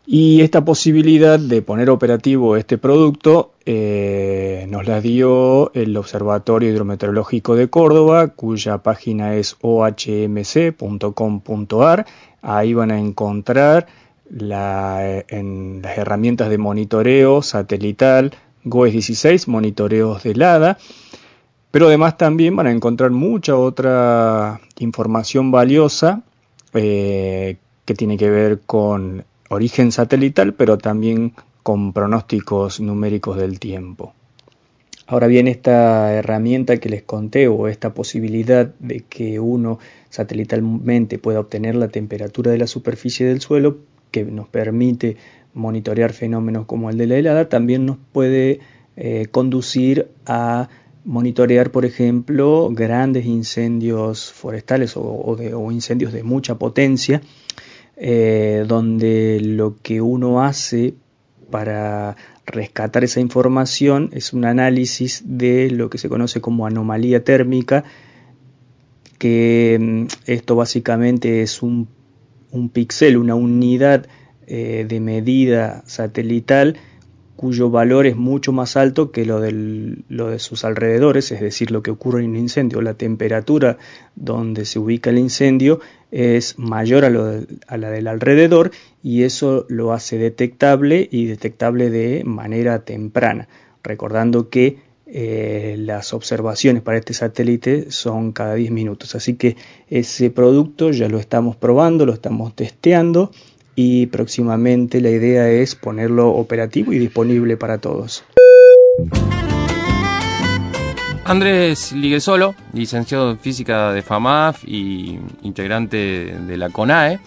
Y esta posibilidad de poner operativo este producto eh, nos la dio el Observatorio Hidrometeorológico de Córdoba, cuya página es ohmc.com.ar. Ahí van a encontrar la- en las herramientas de monitoreo satelital GOES 16, monitoreos de helada. Pero además también van a encontrar mucha otra información valiosa eh, que tiene que ver con origen satelital, pero también con pronósticos numéricos del tiempo. Ahora bien, esta herramienta que les conté o esta posibilidad de que uno satelitalmente pueda obtener la temperatura de la superficie del suelo, que nos permite monitorear fenómenos como el de la helada, también nos puede eh, conducir a monitorear, por ejemplo, grandes incendios forestales o, incendios de mucha potencia, eh, donde lo que uno hace para rescatar esa información es un análisis de lo que se conoce como anomalía térmica, que mm, esto básicamente es un, un píxel, una unidad eh, de medida satelital cuyo valor es mucho más alto que lo, de sus alrededores, es decir, lo que ocurre en un incendio. La temperatura donde se ubica el incendio es mayor a, lo a la del alrededor y eso lo hace detectable y detectable de manera temprana, recordando que eh, las observaciones para este satélite son cada 10 minutos. Así que ese producto ya lo estamos probando, lo estamos testeando y próximamente la idea es ponerlo operativo y disponible para todos. Andrés Liguesolo, licenciado en física de FAMAF y integrante de la CONAE,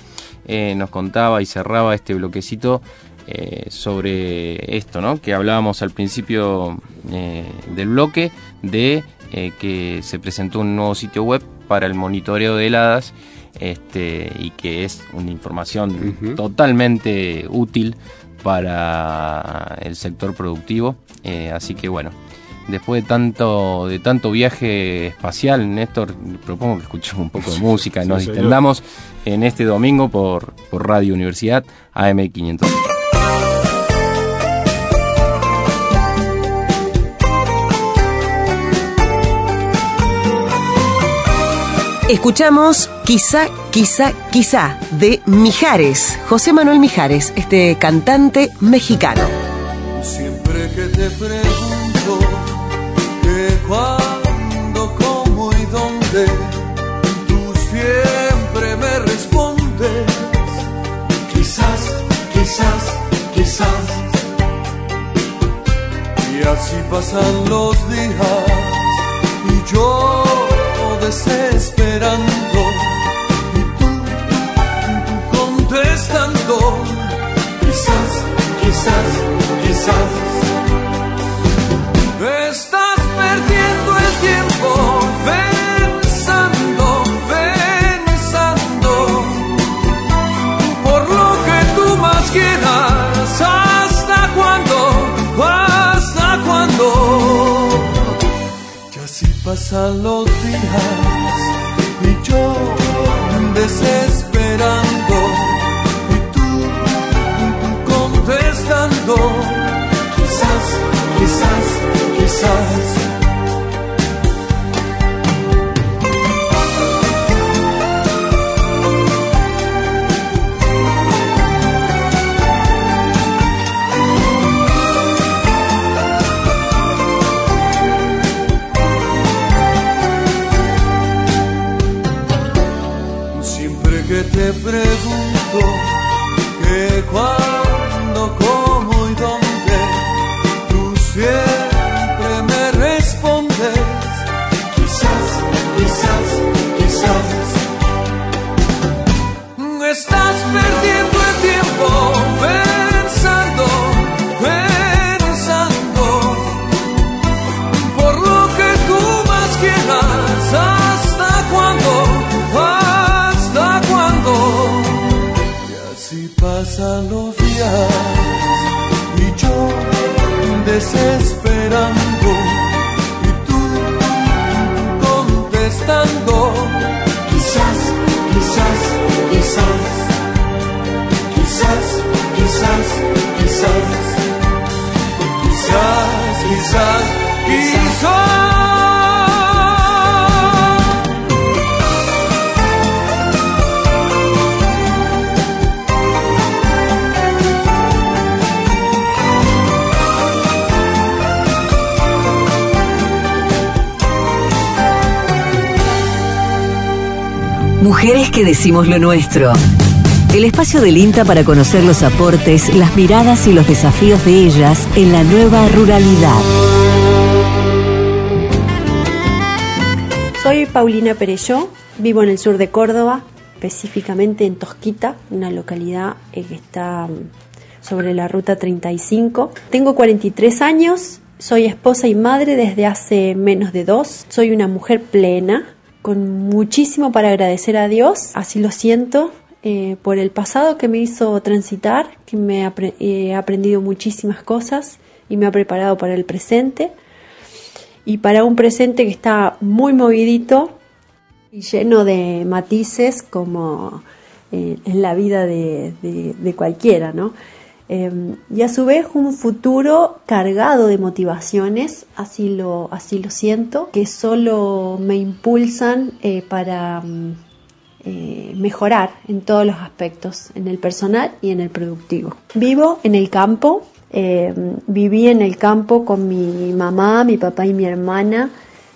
eh, nos contaba y cerraba este bloquecito eh, sobre esto, ¿no? que hablábamos al principio eh, del bloque de que se presentó un nuevo sitio web para el monitoreo de heladas este, y que es una información totalmente útil para el sector productivo. Eh, así que bueno, después de tanto, de tanto viaje espacial, Néstor, propongo que escuchemos un poco de música, y nos distendamos en este domingo por, por Radio Universidad AM500. Escuchamos Quizá, quizá, quizá de Mijares, José Manuel Mijares, este cantante mexicano. Siempre que te pregunto que cuándo, cómo y dónde, tú siempre me respondes. Quizás, quizás, quizás. Y así pasan los días y yo desesperando y tú, contestando quizás, quizás, quizás. Estás perdiendo el tiempo pensando, pensando por lo que tú más quieras hasta cuando, hasta cuando y así pasan los y yo desesperando y tú, tú contestando quizás, quizás, quizás. alubias, y yo desespero. Mujeres que decimos lo nuestro. El espacio del INTA para conocer los aportes, las miradas y los desafíos de ellas en la nueva ruralidad. Soy Paulina Perelló, vivo en el sur de Córdoba, específicamente en Tosquita, una localidad eh, que está mm, sobre la ruta 35. Tengo 43 años, soy esposa y madre desde hace menos de dos. Soy una mujer plena, con muchísimo para agradecer a Dios, así lo siento, eh, por el pasado que me hizo transitar, que me apre- he aprendido muchísimas cosas y me ha preparado para el presente y para un presente que está muy movidito y lleno de matices como eh, en la vida de, de- de cualquiera, ¿no? Eh, y a su vez un futuro cargado de motivaciones, así lo, así lo siento, que solo me impulsan eh, para mm, eh, mejorar en todos los aspectos, en el personal y en el productivo. Vivo en el campo, eh, viví en el campo con mi mamá, mi papá y mi hermana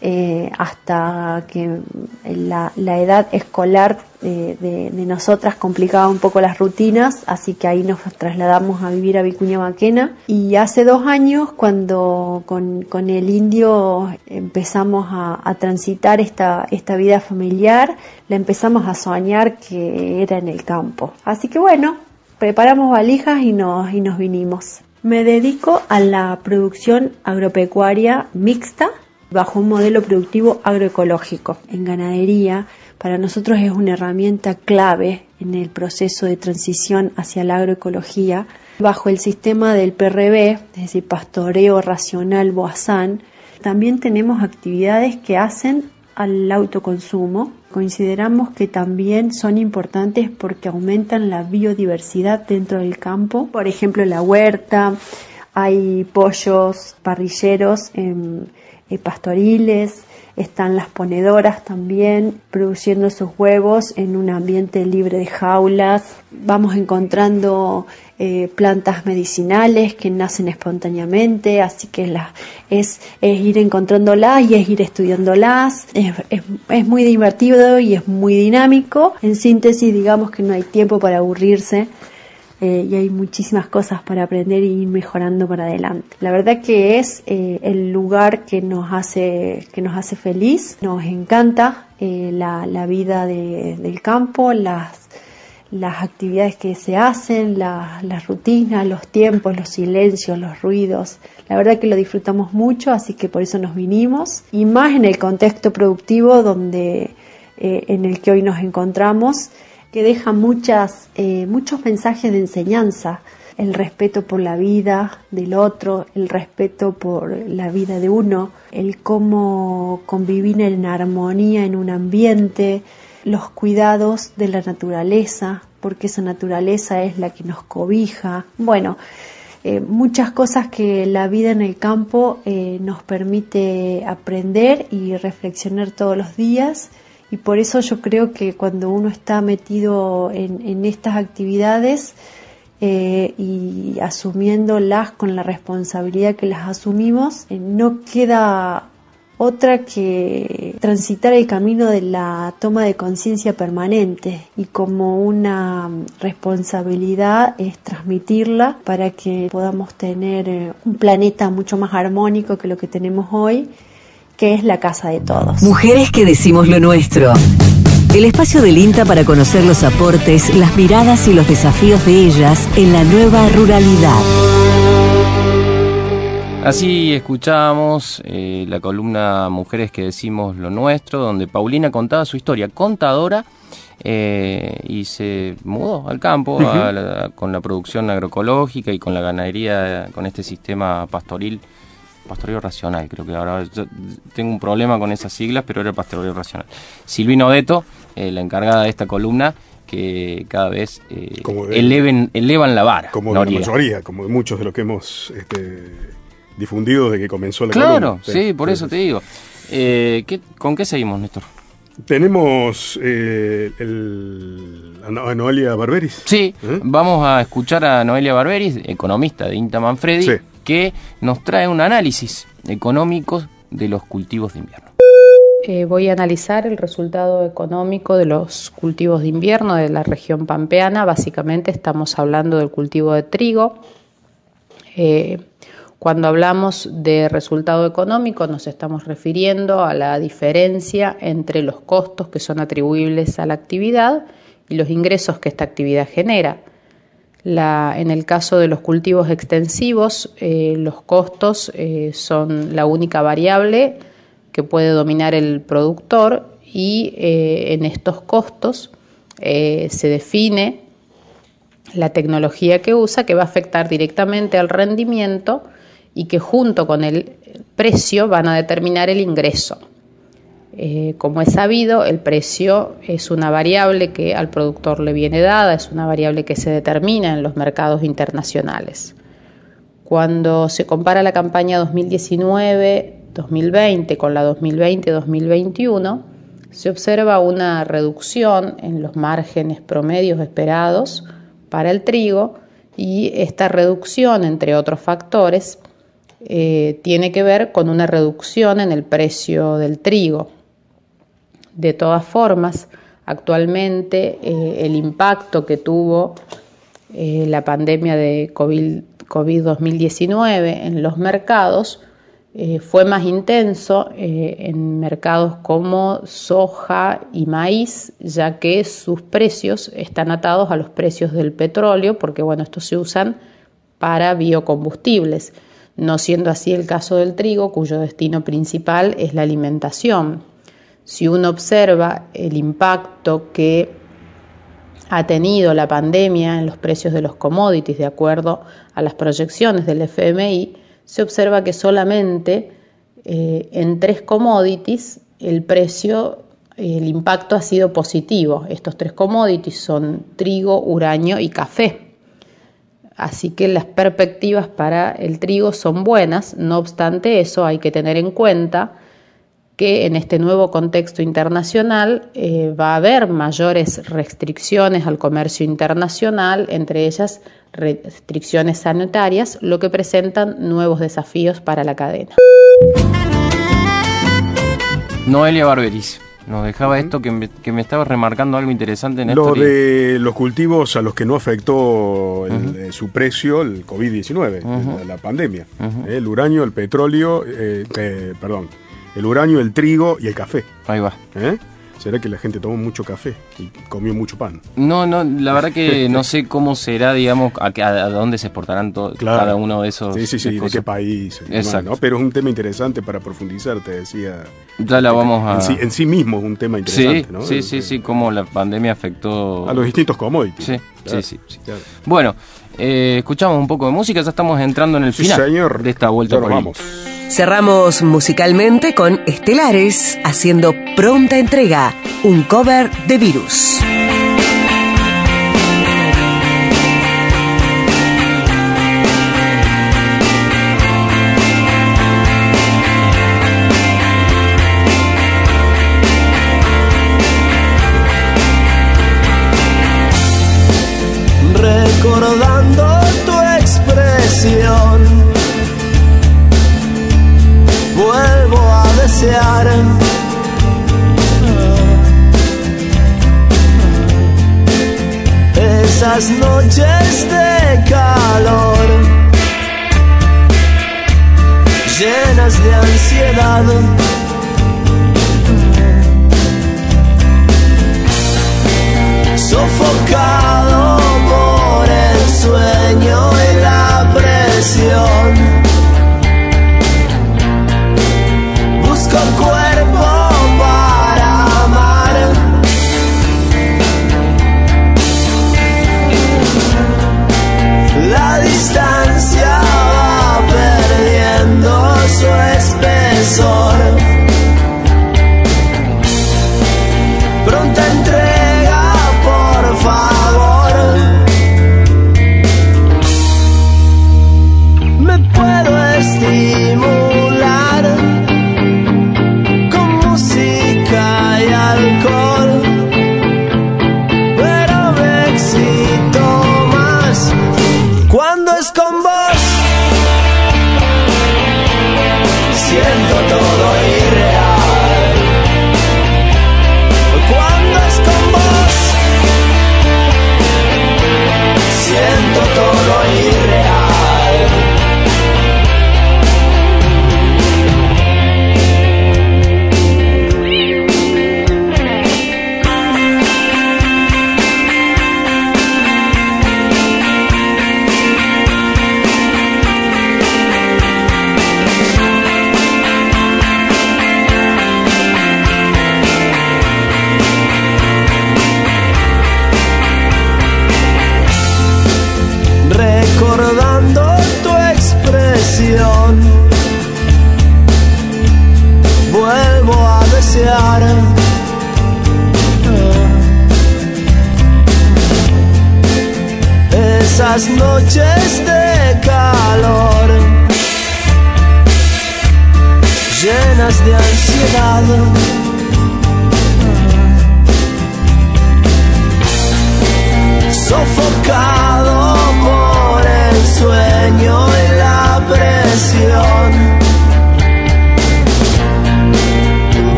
eh, hasta que la, la edad escolar eh, de, nosotras complicaba un poco las rutinas, así que ahí nos trasladamos a vivir a Vicuña Maquena. Y hace dos años, cuando con, el indio empezamos a, a transitar esta, esta vida familiar, la empezamos a soñar que era en el campo. Así que bueno, preparamos valijas y nos, y nos vinimos. Me dedico a la producción agropecuaria mixta bajo un modelo productivo agroecológico. En ganadería, para nosotros es una herramienta clave en el proceso de transición hacia la agroecología. Bajo el sistema del PRB, es decir, pastoreo racional Boazán, también tenemos actividades que hacen al autoconsumo. Consideramos que también son importantes porque aumentan la biodiversidad dentro del campo. Por ejemplo, la huerta hay pollos parrilleros pastoriles, están las ponedoras también produciendo sus huevos en un ambiente libre de jaulas. Vamos encontrando eh, plantas medicinales que nacen espontáneamente, así que es, es ir encontrándolas y es ir estudiándolas. Es, es, es muy divertido y es muy dinámico. En síntesis, digamos que no hay tiempo para aburrirse eh, y hay muchísimas cosas para aprender y ir mejorando para adelante. La verdad que es eh, el lugar que nos hace que nos hace feliz, nos encanta eh, la, la vida de- del campo, las las actividades que se hacen, la- las rutinas, los tiempos, los silencios, los ruidos. La verdad que lo disfrutamos mucho, así que por eso nos vinimos. Y más en el contexto productivo donde, en el que hoy nos encontramos, que deja muchas, eh, muchos mensajes de enseñanza. El respeto por la vida del otro, el respeto por la vida de uno, el cómo convivir en armonía en un ambiente, los cuidados de la naturaleza, porque esa naturaleza es la que nos cobija. Bueno, eh, muchas cosas que la vida en el campo eh, nos permite aprender y reflexionar todos los días y por eso yo creo que cuando uno está metido en, estas actividades eh, y asumiéndolas con la responsabilidad que las asumimos, eh, no queda otra que transitar el camino de la toma de conciencia permanente. Y como una responsabilidad es transmitirla para que podamos tener eh, un planeta mucho más armónico que lo que tenemos hoy, que es la casa de todos. Mujeres que decimos lo nuestro. El espacio del INTA para conocer los aportes, las miradas y los desafíos de ellas en la nueva ruralidad. Así escuchamos eh, la columna Mujeres que decimos lo nuestro, donde Paulina contaba su historia contadora eh, y se mudó al campo Ujú. a la- con la producción agroecológica y con la ganadería, con este sistema pastoril, pastoreo racional, creo que ahora yo tengo un problema con esas siglas, pero era pastoreo racional. Silvino Deto, eh, la encargada de esta columna, que cada vez eh, de- eleven, elevan la vara. Como de la mayoría, como de muchos de los que hemos este, difundido desde que comenzó la Claro, columna. sí, por eso te digo. Eh, ¿qué- ¿Con qué seguimos, Néstor? Tenemos eh, el, a No- a Noelia Barberis. Sí, vamos a escuchar a Noelia Barberis, economista de Inta Manfredi, Sí. Que nos trae un análisis económico de los cultivos de invierno. Eh, voy a analizar el resultado económico de los cultivos de invierno de la región pampeana. Básicamente estamos hablando del cultivo de trigo, eh, Cuando hablamos de resultado económico nos estamos refiriendo a la diferencia entre los costos que son atribuibles a la actividad y los ingresos que esta actividad genera. La- en el caso de los cultivos extensivos, eh, los costos eh, son la única variable que puede dominar el productor y eh, en estos costos se define la tecnología que usa que va a afectar directamente al rendimiento y que junto con el precio van a determinar el ingreso. Eh, como es sabido, el precio es una variable que al productor le viene dada, es una variable que se determina en los mercados internacionales. Cuando se compara la campaña 2019-2020 con la 2020-2021, se observa una reducción en los márgenes promedios esperados para el trigo y esta reducción, entre otros factores, eh, tiene que ver con una reducción en el precio del trigo. De todas formas, actualmente eh, el impacto que tuvo eh, la pandemia de COVID- COVID-2019 en los mercados eh, fue más intenso en mercados como soja y maíz, ya que sus precios están atados a los precios del petróleo, porque bueno, estos se usan para biocombustibles, no siendo así el caso del trigo, cuyo destino principal es la alimentación. Si uno observa el impacto que ha tenido la pandemia en los precios de los commodities de acuerdo a las proyecciones del FMI, se observa que solamente eh, en tres commodities el precio, el impacto ha sido positivo. Estos tres commodities son trigo, uranio y café. Así que las perspectivas para el trigo son buenas, no obstante eso hay que tener en cuenta que en este nuevo contexto internacional eh, va a haber mayores restricciones al comercio internacional, entre ellas restricciones sanitarias, lo que presentan nuevos desafíos para la cadena. Noelia Barberis nos dejaba esto que me, que me estaba remarcando algo interesante en Lo esto. de los cultivos a los que no afectó el- eh, su precio el COVID-19, Ujú. la, la pandemia. El uranio, el petróleo, eh, eh, perdón, el uranio, el trigo y el café. Ahí va. ¿Eh? ¿Será que la gente tomó mucho café y comió mucho pan? No, no, la verdad que no sé cómo será, digamos, a, qué- a dónde se exportarán Claro. cada uno de esos. Sí, sí, sí, de qué país. demás, Exacto. ¿no? Pero es un tema interesante para profundizar, te decía. Ya la vamos a. En sí, en sí mismo es un tema Sí, interesante, ¿no? sí, sí, sí, cómo la pandemia afectó A los distintos commodities. Sí, Claro, sí, sí, sí. claro. Bueno, eh, escuchamos un poco de música, ya estamos entrando en el Sí, final señor. de esta vuelta por vamos. Cerramos musicalmente con Estelares haciendo pronta entrega, un cover de Virus. recordando tu Vuelvo a desear. Esas noches de calor llenas de ansiedad. sofocado por el sueño Busco cuerpo para amar. La distancia va perdiendo su espesor.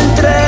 Entrega,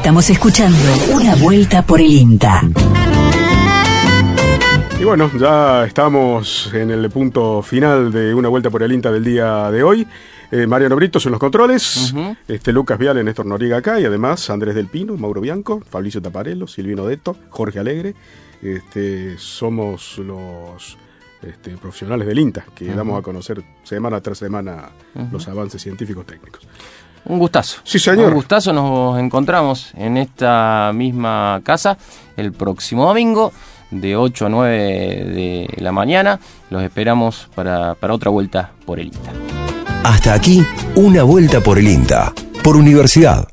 Estamos escuchando Una Vuelta por el INTA. Y bueno, ya estamos en el punto final de una vuelta por el INTA del día de hoy. Eh, Mariano Britos en los controles, este Lucas Viale, Néstor Noriega acá y además Andrés del Pino, Mauro Bianco, Fabricio Taparello, Silvino Deto, Jorge Alegre. Este, somos los este, profesionales del INTA que damos a conocer semana tras semana los avances científicos técnicos. Un gustazo. Sí, señor. Un gustazo. Nos encontramos en esta misma casa el próximo domingo de 8 a 9 de la mañana. Los esperamos para, para otra vuelta por el INTA. Hasta aquí, una vuelta por el INTA, por Universidad